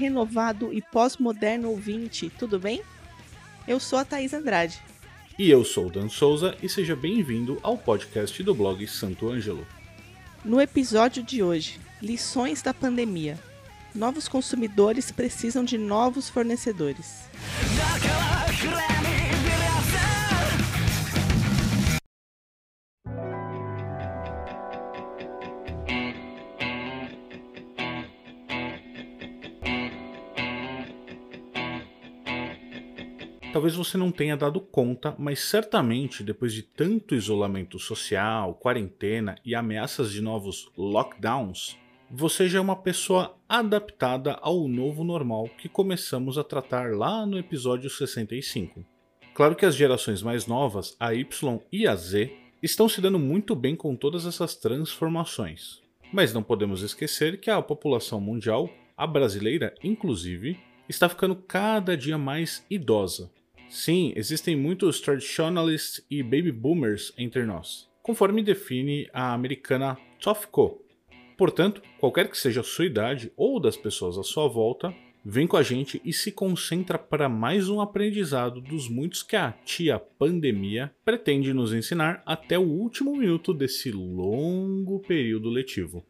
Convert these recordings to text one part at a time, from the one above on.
Renovado e pós-moderno ouvinte, tudo bem? Eu sou a Thaís Andrade. E eu sou o Dan Souza e seja bem-vindo ao podcast do blog Santo Ângelo. No episódio de hoje, lições da pandemia. Novos consumidores precisam de novos fornecedores. Talvez você não tenha dado conta, mas certamente depois de tanto isolamento social, quarentena e ameaças de novos lockdowns, você já é uma pessoa adaptada ao novo normal que começamos a tratar lá no episódio 65. Claro que as gerações mais novas, a Y e a Z, estão se dando muito bem com todas essas transformações. Mas não podemos esquecer que a população mundial, a brasileira inclusive, está ficando cada dia mais idosa Sim, existem muitos traditionalists e baby boomers entre nós, conforme define a americana Tofco. Portanto, qualquer que seja a sua idade ou das pessoas à sua volta, vem com a gente e se concentra para mais um aprendizado dos muitos que a tia pandemia pretende nos ensinar até o último minuto desse longo período letivo.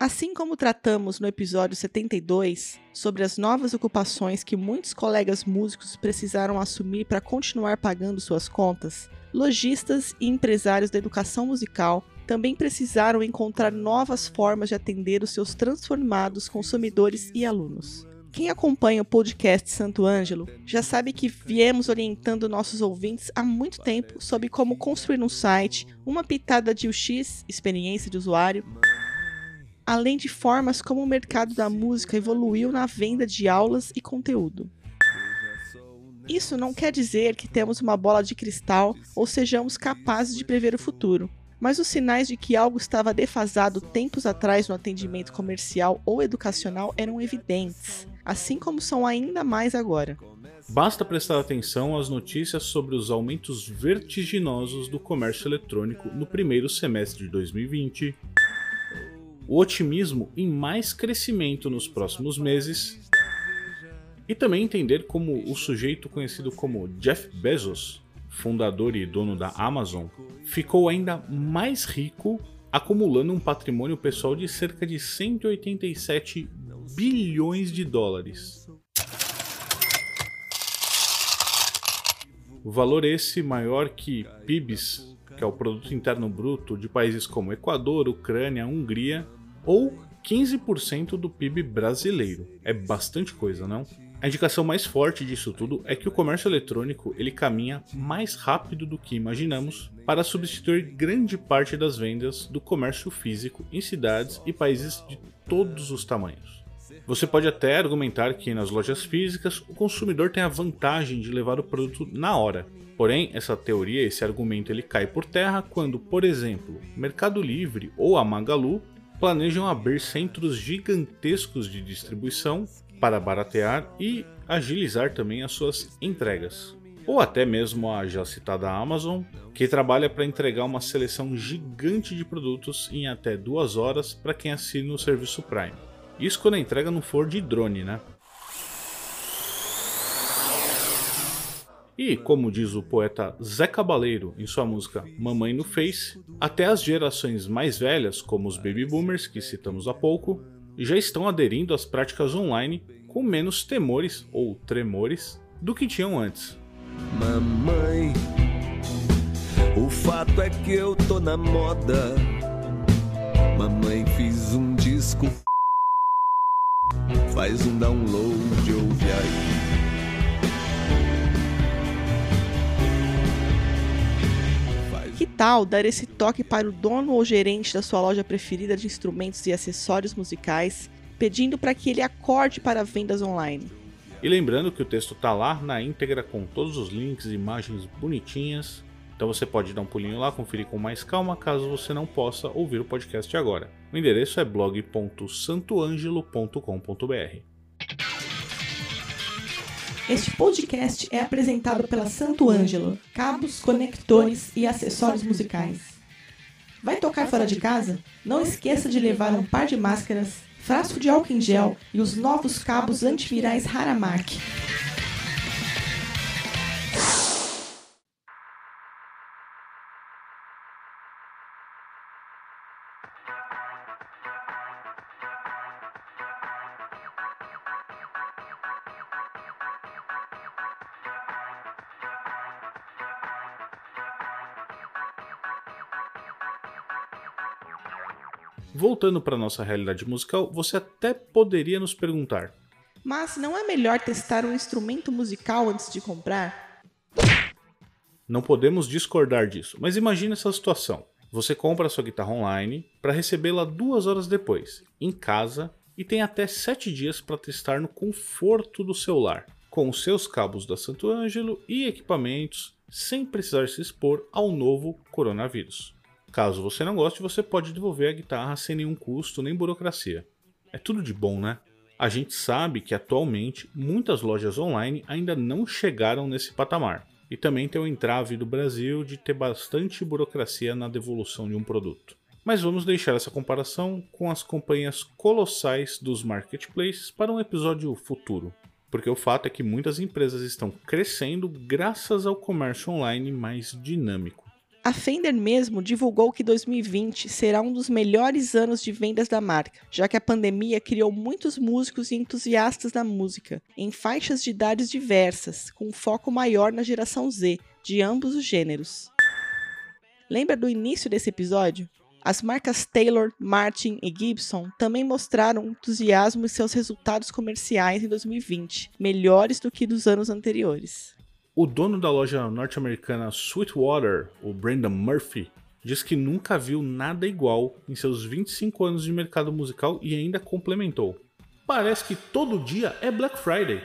Assim como tratamos no episódio 72 sobre as novas ocupações que muitos colegas músicos precisaram assumir para continuar pagando suas contas, lojistas e empresários da educação musical também precisaram encontrar novas formas de atender os seus transformados consumidores e alunos. Quem acompanha o podcast Santo Ângelo já sabe que viemos orientando nossos ouvintes há muito tempo sobre como construir um site, uma pitada de UX, experiência de usuário, além de formas como o mercado da música evoluiu na venda de aulas e conteúdo. Isso não quer dizer que temos uma bola de cristal ou sejamos capazes de prever o futuro, mas os sinais de que algo estava defasado tempos atrás no atendimento comercial ou educacional eram evidentes, assim como são ainda mais agora. Basta prestar atenção às notícias sobre os aumentos vertiginosos do comércio eletrônico no primeiro semestre de 2020, o otimismo em mais crescimento nos próximos meses e também entender como o sujeito conhecido como Jeff Bezos, fundador e dono da Amazon, ficou ainda mais rico, acumulando um patrimônio pessoal de cerca de 187 bilhões de dólares. O valor esse maior que PIBs, que é o produto interno bruto de países como Equador, Ucrânia, Hungria ou 15% do PIB brasileiro. É bastante coisa, não? A indicação mais forte disso tudo é que o comércio eletrônico ele caminha mais rápido do que imaginamos para substituir grande parte das vendas do comércio físico em cidades e países de todos os tamanhos. Você pode até argumentar que nas lojas físicas o consumidor tem a vantagem de levar o produto na hora. Porém, essa teoria, esse argumento, ele cai por terra quando, por exemplo, Mercado Livre ou a Magalu planejam abrir centros gigantescos de distribuição para baratear e agilizar também as suas entregas. Ou até mesmo a já citada Amazon, que trabalha para entregar uma seleção gigante de produtos em até duas horas para quem assina o serviço Prime. Isso quando a entrega não for de drone, né? E, como diz o poeta Zé Cabaleiro em sua música Mamãe no Face, até as gerações mais velhas, como os baby boomers que citamos há pouco, já estão aderindo às práticas online com menos temores ou tremores do que tinham antes. Mamãe, o fato é que eu tô na moda. Mamãe, fiz um disco. Faz um download, ouve aí. Tal dar esse toque para o dono ou gerente da sua loja preferida de instrumentos e acessórios musicais, pedindo para que ele acorde para vendas online. E lembrando que o texto está lá na íntegra com todos os links e imagens bonitinhas. Então você pode dar um pulinho lá, conferir com mais calma, caso você não possa ouvir o podcast agora. O endereço é blog.santoangelo.com.br. Este podcast é apresentado pela Santo Ângelo, cabos, conectores e acessórios musicais. Vai tocar fora de casa? Não esqueça de levar um par de máscaras, frasco de álcool em gel e os novos cabos antivirais Haramak. Voltando para nossa realidade musical, você até poderia nos perguntar: Mas não é melhor testar um instrumento musical antes de comprar? Não podemos discordar disso, mas imagine essa situação. Você compra sua guitarra online para recebê-la duas horas depois, em casa, e tem até sete dias para testar no conforto do seu lar, com os seus cabos da Santo Ângelo e equipamentos, sem precisar se expor ao novo coronavírus. Caso você não goste, você pode devolver a guitarra sem nenhum custo nem burocracia. É tudo de bom, né? A gente sabe que atualmente muitas lojas online ainda não chegaram nesse patamar. E também tem o entrave do Brasil de ter bastante burocracia na devolução de um produto. Mas vamos deixar essa comparação com as companhias colossais dos marketplaces para um episódio futuro. Porque o fato é que muitas empresas estão crescendo graças ao comércio online mais dinâmico. A Fender mesmo divulgou que 2020 será um dos melhores anos de vendas da marca, já que a pandemia criou muitos músicos e entusiastas da música, em faixas de idades diversas, com um foco maior na geração Z, de ambos os gêneros. Lembra do início desse episódio? As marcas Taylor, Martin e Gibson também mostraram entusiasmo em seus resultados comerciais em 2020, melhores do que dos anos anteriores. O dono da loja norte-americana Sweetwater, o Brandon Murphy, diz que nunca viu nada igual em seus 25 anos de mercado musical e ainda complementou: Parece que todo dia é Black Friday.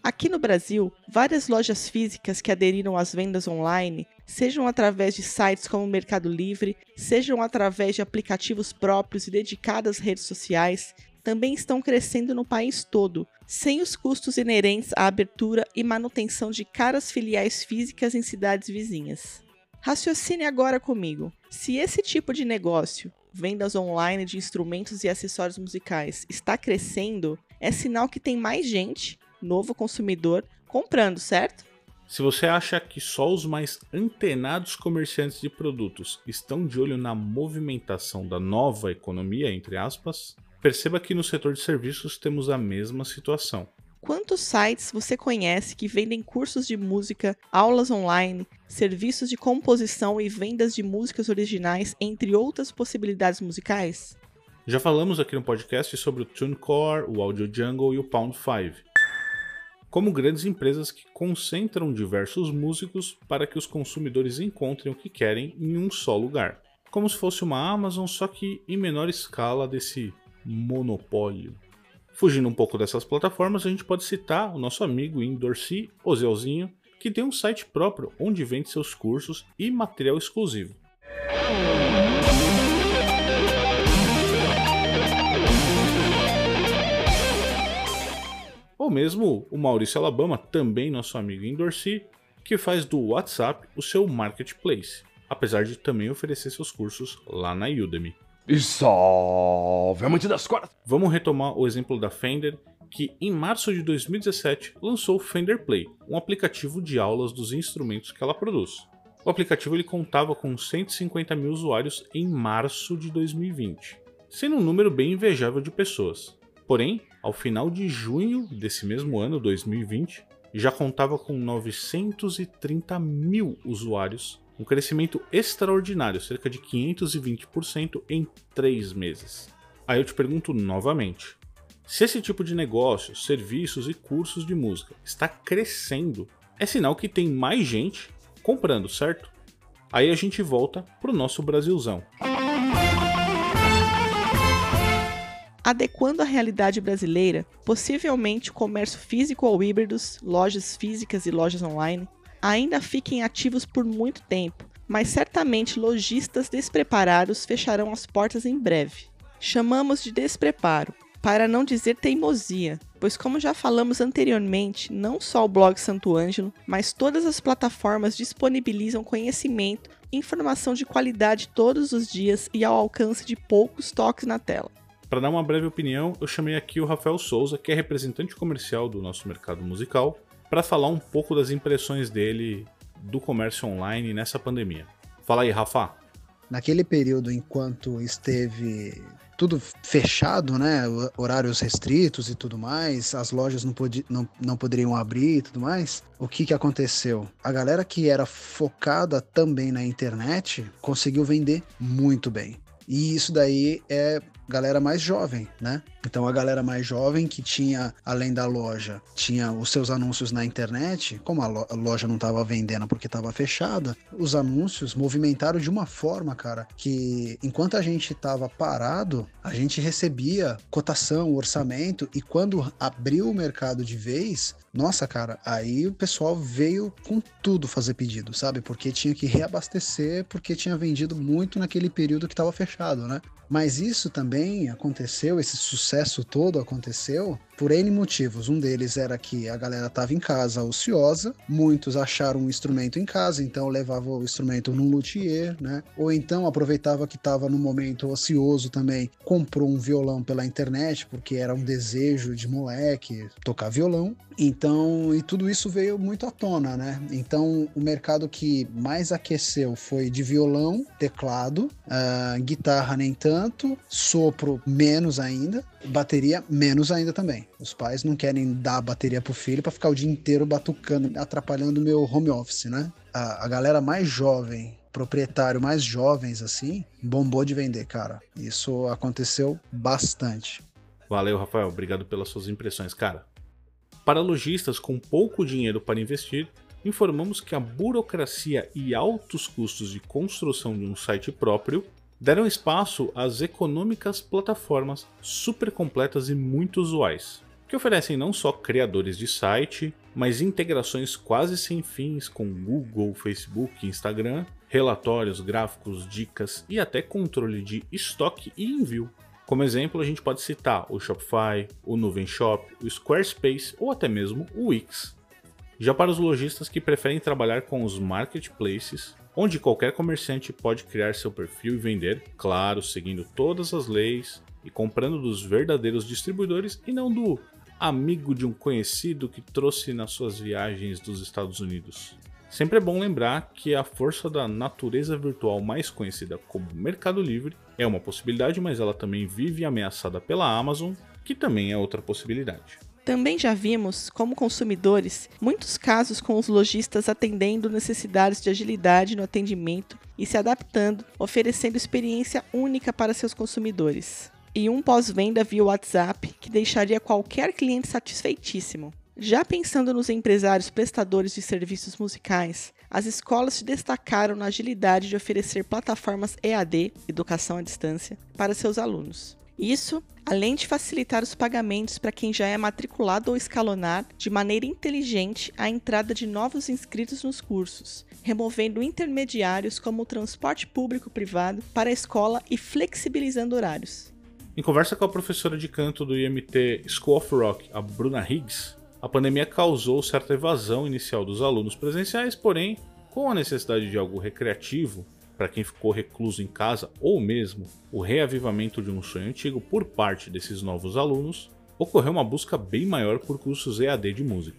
Aqui no Brasil, várias lojas físicas que aderiram às vendas online, sejam através de sites como Mercado Livre, sejam através de aplicativos próprios e dedicadas redes sociais, também estão crescendo no país todo, sem os custos inerentes à abertura e manutenção de caras filiais físicas em cidades vizinhas. Raciocine agora comigo. Se esse tipo de negócio, vendas online de instrumentos e acessórios musicais, está crescendo, é sinal que tem mais gente, novo consumidor, comprando, certo? Se você acha que só os mais antenados comerciantes de produtos estão de olho na movimentação da nova economia, entre aspas, Perceba que no setor de serviços temos a mesma situação. Quantos sites você conhece que vendem cursos de música, aulas online, serviços de composição e vendas de músicas originais, entre outras possibilidades musicais? Já falamos aqui no podcast sobre o TuneCore, o Audio Jungle e o Pound 5. Como grandes empresas que concentram diversos músicos para que os consumidores encontrem o que querem em um só lugar. Como se fosse uma Amazon, só que em menor escala desse monopólio. Fugindo um pouco dessas plataformas, a gente pode citar o nosso amigo Indorsi, o Zelzinho, que tem um site próprio onde vende seus cursos e material exclusivo. Ou mesmo o Maurício Alabama, também nosso amigo Indorsi, que faz do WhatsApp o seu marketplace, apesar de também oferecer seus cursos lá na Udemy. E salve, amante das cordas! Vamos retomar o exemplo da Fender, que em março de 2017 lançou o Fender Play, um aplicativo de aulas dos instrumentos que ela produz. O aplicativo ele contava com 150 mil usuários em março de 2020, sendo um número bem invejável de pessoas. Porém, ao final de junho desse mesmo ano, 2020, já contava com 930 mil usuários um crescimento extraordinário, cerca de 520% em três meses. Aí eu te pergunto novamente: se esse tipo de negócio, serviços e cursos de música está crescendo, é sinal que tem mais gente comprando, certo? Aí a gente volta pro nosso Brasilzão. Adequando a realidade brasileira, possivelmente o comércio físico ou híbridos, lojas físicas e lojas online, ainda fiquem ativos por muito tempo, mas certamente lojistas despreparados fecharão as portas em breve. Chamamos de despreparo, para não dizer teimosia, pois, como já falamos anteriormente, não só o blog Santo Ângelo, mas todas as plataformas disponibilizam conhecimento informação de qualidade todos os dias e ao alcance de poucos toques na tela. Para dar uma breve opinião, eu chamei aqui o Rafael Souza, que é representante comercial do nosso mercado musical, para falar um pouco das impressões dele do comércio online nessa pandemia. Fala aí, Rafa. Naquele período, enquanto esteve tudo fechado, né? Horários restritos e tudo mais, as lojas não, pod não, não poderiam abrir e tudo mais. O que, que aconteceu? A galera que era focada também na internet conseguiu vender muito bem. E isso daí é galera mais jovem, né? Então a galera mais jovem que tinha, além da loja, tinha os seus anúncios na internet, como a, loja não estava vendendo porque estava fechada, os anúncios movimentaram de uma forma, cara, que enquanto a gente estava parado, a gente recebia cotação, orçamento, e quando abriu o mercado de vez, nossa, cara, aí o pessoal veio com tudo fazer pedido, sabe? Porque tinha que reabastecer, porque tinha vendido muito naquele período que estava fechado, né? Mas isso também aconteceu, esse sucesso todo aconteceu por N motivos. Um deles era que a galera estava em casa ociosa, muitos acharam um instrumento em casa, então levava o instrumento num luthier, né? Ou então aproveitava que estava no momento ocioso também, comprou um violão pela internet, porque era um desejo de moleque tocar violão. Então, e tudo isso veio muito à tona, né? Então, o mercado que mais aqueceu foi de violão, teclado, uh, guitarra nem tanto, sopro menos ainda, bateria menos ainda também. Os pais não querem dar a bateria pro filho para ficar o dia inteiro batucando, atrapalhando o meu home office, né? A, a galera mais jovem, proprietário mais jovens assim, bombou de vender, cara. Isso aconteceu bastante. Valeu, Rafael. Obrigado pelas suas impressões, cara. Para lojistas com pouco dinheiro para investir, informamos que a burocracia e altos custos de construção de um site próprio deram espaço às econômicas plataformas super completas e muito usuais, que oferecem não só criadores de site, mas integrações quase sem fins com Google, Facebook, Instagram, relatórios, gráficos, dicas e até controle de estoque e envio. Como exemplo, a gente pode citar o Shopify, o Nuvem Shop, o Squarespace ou até mesmo o Wix. Já para os lojistas que preferem trabalhar com os marketplaces, onde qualquer comerciante pode criar seu perfil e vender, claro, seguindo todas as leis e comprando dos verdadeiros distribuidores e não do amigo de um conhecido que trouxe nas suas viagens dos Estados Unidos. Sempre é bom lembrar que a força da natureza virtual mais conhecida como Mercado Livre é uma possibilidade, mas ela também vive ameaçada pela Amazon, que também é outra possibilidade. Também já vimos, como consumidores, muitos casos com os lojistas atendendo necessidades de agilidade no atendimento e se adaptando, oferecendo experiência única para seus consumidores. E um pós-venda via WhatsApp que deixaria qualquer cliente satisfeitíssimo. Já pensando nos empresários prestadores de serviços musicais, as escolas se destacaram na agilidade de oferecer plataformas EAD, educação à distância, para seus alunos. Isso, além de facilitar os pagamentos para quem já é matriculado ou escalonar de maneira inteligente a entrada de novos inscritos nos cursos, removendo intermediários como o transporte público-privado para a escola e flexibilizando horários. Em conversa com a professora de canto do IMT School of Rock, a Bruna Higgs, a pandemia causou certa evasão inicial dos alunos presenciais, porém, com a necessidade de algo recreativo, para quem ficou recluso em casa ou mesmo o reavivamento de um sonho antigo por parte desses novos alunos, ocorreu uma busca bem maior por cursos EAD de música.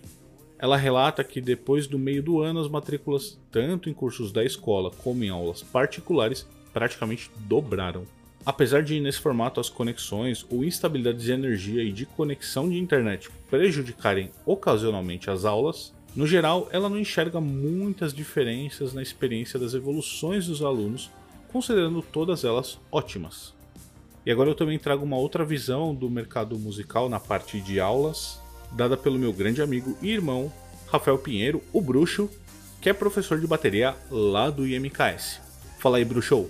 Ela relata que depois do meio do ano as matrículas, tanto em cursos da escola como em aulas particulares, praticamente dobraram. Apesar de nesse formato as conexões ou instabilidades de energia e de conexão de internet prejudicarem ocasionalmente as aulas, no geral, ela não enxerga muitas diferenças na experiência das evoluções dos alunos, considerando todas elas ótimas. E agora eu também trago uma outra visão do mercado musical na parte de aulas, dada pelo meu grande amigo e irmão Rafael Pinheiro, o Bruxo, que é professor de bateria lá do IMKS. Fala aí, Bruxo.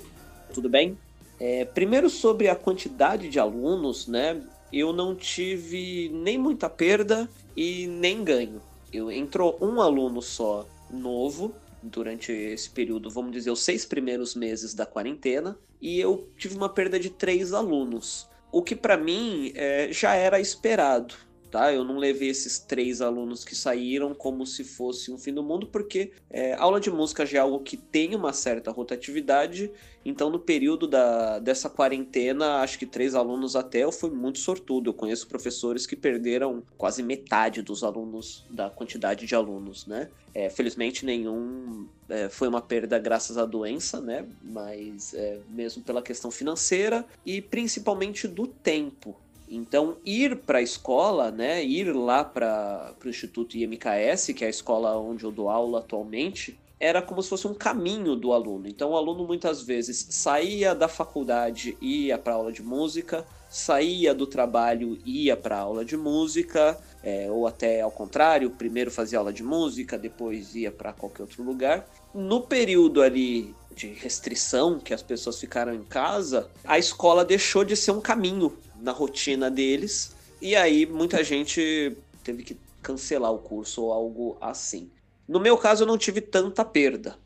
Tudo bem? É, primeiro sobre a quantidade de alunos, né? Eu não tive nem muita perda e nem ganho eu, entrou um aluno só novo durante esse período, vamos dizer, os seis primeiros meses da quarentena, e eu tive uma perda de três alunos, o que para mim é, já era esperado. Tá? Eu não levei esses três alunos que saíram como se fosse um fim do mundo, porque é, aula de música já é algo que tem uma certa rotatividade, então no período da, dessa quarentena, acho que três alunos até eu fui muito sortudo. Eu conheço professores que perderam quase metade dos alunos, da quantidade de alunos, né? É, felizmente nenhum é, foi uma perda graças à doença, né? Mas é, mesmo pela questão financeira e principalmente do tempo. Então, ir para a escola, né, ir lá para o Instituto IMKS, que é a escola onde eu dou aula atualmente, era como se fosse um caminho do aluno. Então, o aluno muitas vezes saía da faculdade e ia para aula de música, saía do trabalho e ia para aula de música, é, ou até ao contrário, primeiro fazia aula de música, depois ia para qualquer outro lugar. No período ali de restrição, que as pessoas ficaram em casa, a escola deixou de ser um caminho na rotina deles, e aí muita gente teve que cancelar o curso ou algo assim. No meu caso, eu não tive tanta perda.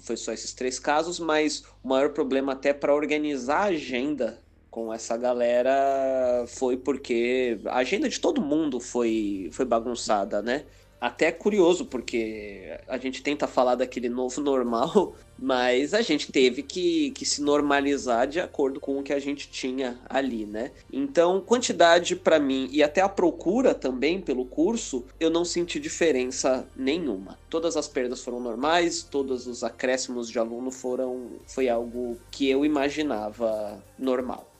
Foi só esses três casos, mas o maior problema até para organizar a agenda com essa galera foi porque a agenda de todo mundo foi, foi bagunçada, né? Até curioso, porque a gente tenta falar daquele novo normal, mas a gente teve que, que se normalizar de acordo com o que a gente tinha ali, né? Então, quantidade para mim e até a procura também pelo curso, eu não senti diferença nenhuma. Todas as perdas foram normais, todos os acréscimos de aluno foram foi algo que eu imaginava normal.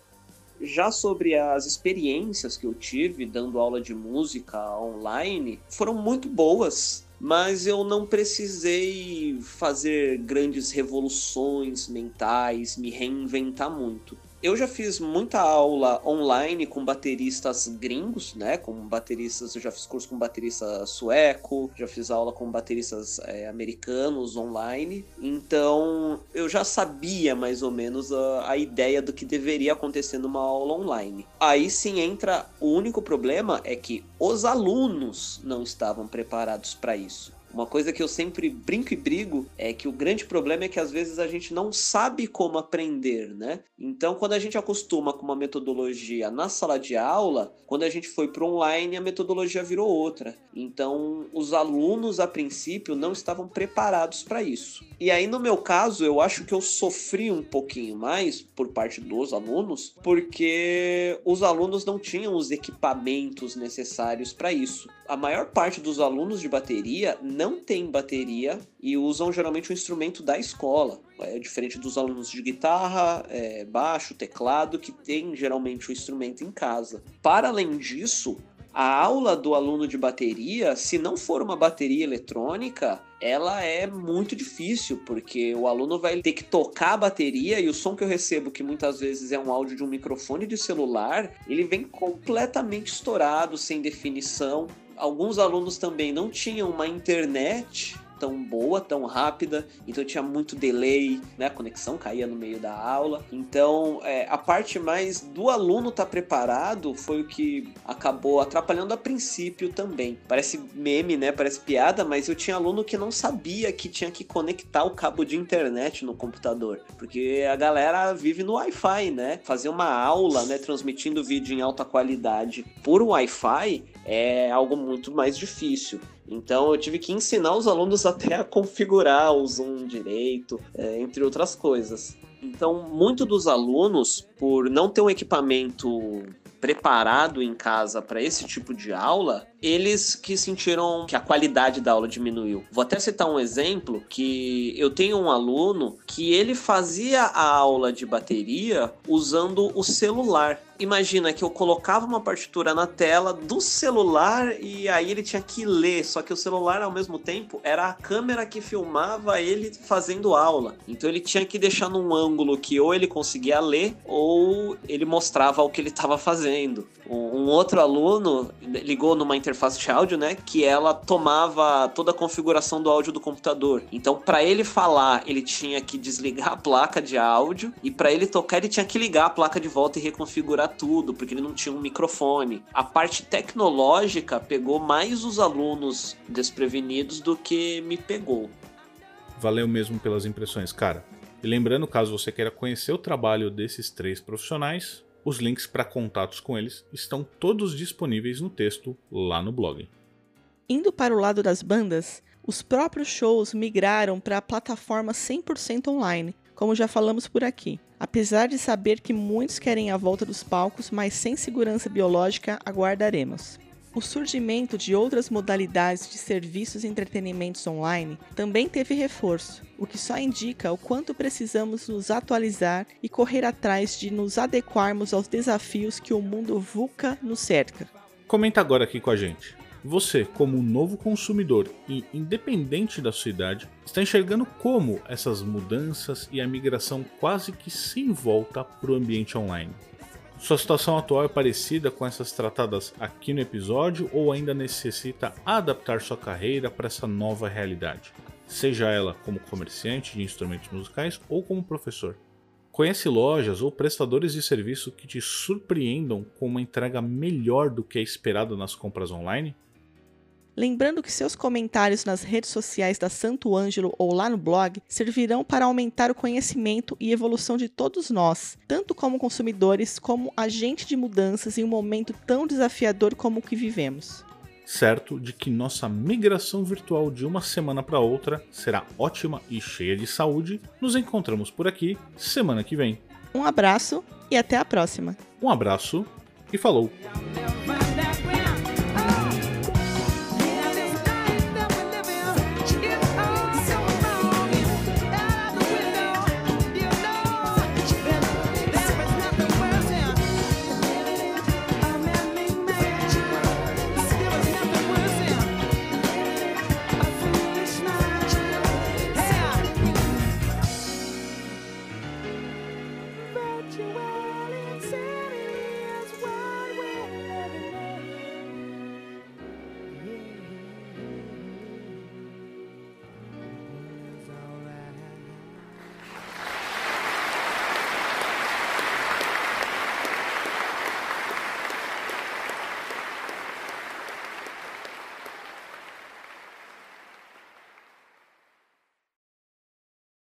Já sobre as experiências que eu tive dando aula de música online, foram muito boas, mas eu não precisei fazer grandes revoluções mentais, me reinventar muito. Eu já fiz muita aula online com bateristas gringos, né? Com bateristas, eu já fiz curso com baterista sueco, já fiz aula com bateristas é, americanos online. Então eu já sabia mais ou menos a, a ideia do que deveria acontecer numa aula online. Aí sim entra o único problema é que os alunos não estavam preparados para isso. Uma coisa que eu sempre brinco e brigo é que o grande problema é que às vezes a gente não sabe como aprender, né? Então, quando a gente acostuma com uma metodologia na sala de aula, quando a gente foi para online, a metodologia virou outra. Então, os alunos a princípio não estavam preparados para isso. E aí, no meu caso, eu acho que eu sofri um pouquinho mais por parte dos alunos, porque os alunos não tinham os equipamentos necessários para isso. A maior parte dos alunos de bateria tem bateria e usam geralmente o instrumento da escola. É diferente dos alunos de guitarra, é, baixo, teclado, que tem geralmente o instrumento em casa. Para além disso, a aula do aluno de bateria, se não for uma bateria eletrônica, ela é muito difícil, porque o aluno vai ter que tocar a bateria e o som que eu recebo, que muitas vezes é um áudio de um microfone de celular, ele vem completamente estourado, sem definição alguns alunos também não tinham uma internet tão boa, tão rápida, então tinha muito delay, né? A conexão caía no meio da aula. Então, é, a parte mais do aluno estar tá preparado foi o que acabou atrapalhando a princípio também. Parece meme, né? Parece piada, mas eu tinha aluno que não sabia que tinha que conectar o cabo de internet no computador, porque a galera vive no Wi-Fi, né? Fazer uma aula, né? Transmitindo vídeo em alta qualidade por Wi-Fi é algo muito mais difícil. Então eu tive que ensinar os alunos até a configurar o Zoom direito, é, entre outras coisas. Então, muito dos alunos, por não ter um equipamento preparado em casa para esse tipo de aula, eles que sentiram que a qualidade da aula diminuiu. Vou até citar um exemplo que eu tenho um aluno que ele fazia a aula de bateria usando o celular. Imagina que eu colocava uma partitura na tela do celular e aí ele tinha que ler, só que o celular ao mesmo tempo era a câmera que filmava ele fazendo aula. Então ele tinha que deixar num ângulo que ou ele conseguia ler ou ele mostrava o que ele estava fazendo. Um outro aluno ligou numa internet interface de áudio, né? Que ela tomava toda a configuração do áudio do computador. Então, para ele falar, ele tinha que desligar a placa de áudio e para ele tocar, ele tinha que ligar a placa de volta e reconfigurar tudo, porque ele não tinha um microfone. A parte tecnológica pegou mais os alunos desprevenidos do que me pegou. Valeu mesmo pelas impressões, cara. E lembrando, caso você queira conhecer o trabalho desses três profissionais, Os links para contatos com eles estão todos disponíveis no texto lá no blog. Indo para o lado das bandas, os próprios shows migraram para a plataforma 100% online, como já falamos por aqui. Apesar de saber que muitos querem a volta dos palcos, mas sem segurança biológica, aguardaremos. O surgimento de outras modalidades de serviços e entretenimentos online também teve reforço, o que só indica o quanto precisamos nos atualizar e correr atrás de nos adequarmos aos desafios que o mundo VUCA nos cerca. Comenta agora aqui com a gente. Você, como novo consumidor e independente da sua idade, está enxergando como essas mudanças e a migração quase que sem volta para o ambiente online? Sua situação atual é parecida com essas tratadas aqui no episódio ou ainda necessita adaptar sua carreira para essa nova realidade? Seja ela como comerciante de instrumentos musicais ou como professor. Conhece lojas ou prestadores de serviço que te surpreendam com uma entrega melhor do que é esperado nas compras online? Lembrando que seus comentários nas redes sociais da Santo Ângelo ou lá no blog servirão para aumentar o conhecimento e evolução de todos nós, tanto como consumidores como agente de mudanças em um momento tão desafiador como o que vivemos. Certo de que nossa migração virtual de uma semana para outra será ótima e cheia de saúde, nos encontramos por aqui semana que vem. Um abraço e até a próxima. Um abraço e falou!